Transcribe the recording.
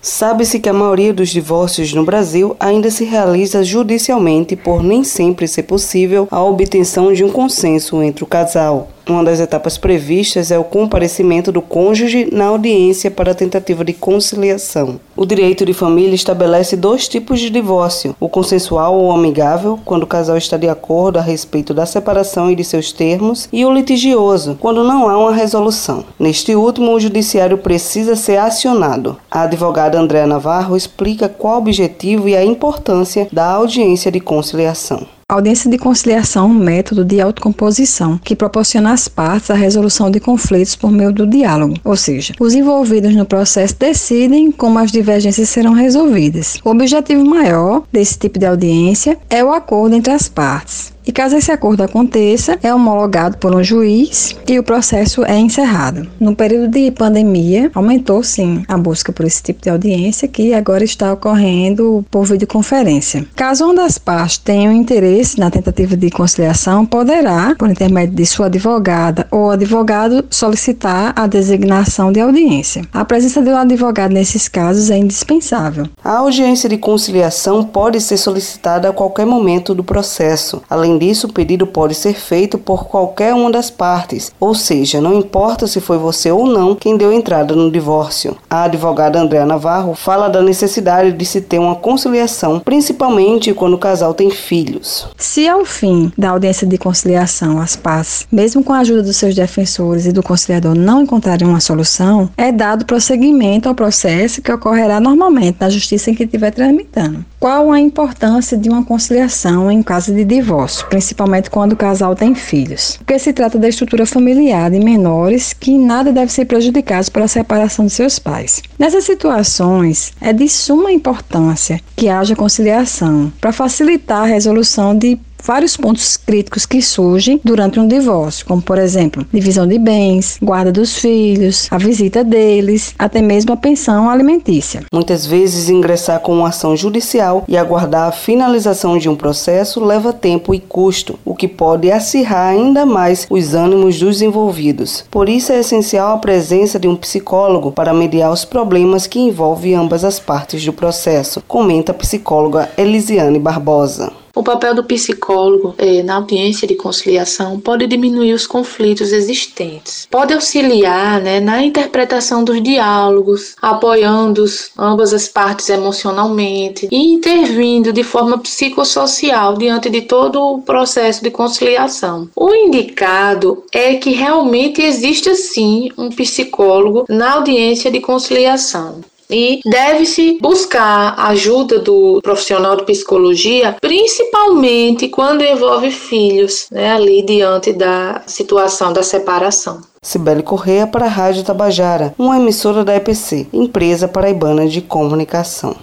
Sabe-se que a maioria dos divórcios no Brasil ainda se realiza judicialmente por nem sempre ser possível a obtenção de um consenso entre o casal. Uma das etapas previstas é o comparecimento do cônjuge na audiência para a tentativa de conciliação. O direito de família estabelece dois tipos de divórcio: o consensual ou amigável, quando o casal está de acordo a respeito da separação e de seus termos, e o litigioso, quando não há uma resolução. Neste último, o judiciário precisa ser acionado. A advogada Andréa Navarro explica qual o objetivo e a importância da audiência de conciliação. Audiência de conciliação é um método de autocomposição que proporciona às partes a resolução de conflitos por meio do diálogo, ou seja, os envolvidos no processo decidem como as divergências serão resolvidas. O objetivo maior desse tipo de audiência é o acordo entre as partes. E caso esse acordo aconteça, é homologado por um juiz e o processo é encerrado. No período de pandemia, aumentou sim a busca por esse tipo de audiência que agora está ocorrendo por videoconferência. Caso uma das partes tenha um interesse na tentativa de conciliação, poderá, por intermédio de sua advogada ou advogado, solicitar a designação de audiência. A presença de um advogado nesses casos é indispensável. A audiência de conciliação pode ser solicitada a qualquer momento do processo. Além disso, o pedido pode ser feito por qualquer uma das partes, ou seja, não importa se foi você ou não quem deu entrada no divórcio. A advogada Andréa Navarro fala da necessidade de se ter uma conciliação, principalmente quando o casal tem filhos. Se ao fim da audiência de conciliação as partes, mesmo com a ajuda dos seus defensores e do conciliador, não encontrarem uma solução, é dado prosseguimento ao processo que ocorrerá normalmente na justiça em que estiver tramitando. Qual a importância de uma conciliação em caso de divórcio, principalmente quando o casal tem filhos? Porque se trata da estrutura familiar de menores que nada deve ser prejudicado pela separação de seus pais. Nessas situações, é de suma importância que haja conciliação para facilitar a resolução de vários pontos críticos que surgem durante um divórcio, como por exemplo, divisão de bens, guarda dos filhos, a visita deles, até mesmo a pensão alimentícia. Muitas vezes ingressar com uma ação judicial e aguardar a finalização de um processo leva tempo e custo, o que pode acirrar ainda mais os ânimos dos envolvidos. Por isso é essencial a presença de um psicólogo para mediar os problemas que envolvem ambas as partes do processo, comenta a psicóloga Elisiane Barbosa. O papel do psicólogo eh, na audiência de conciliação pode diminuir os conflitos existentes, pode auxiliar né, na interpretação dos diálogos, apoiando ambas as partes emocionalmente e intervindo de forma psicossocial diante de todo o processo de conciliação. O indicado é que realmente existe sim um psicólogo na audiência de conciliação e deve-se buscar a ajuda do profissional de psicologia, principalmente quando envolve filhos, né, ali diante da situação da separação. Cibele Correia para a Rádio Tabajara, uma emissora da EPC, Empresa Paraibana de Comunicação.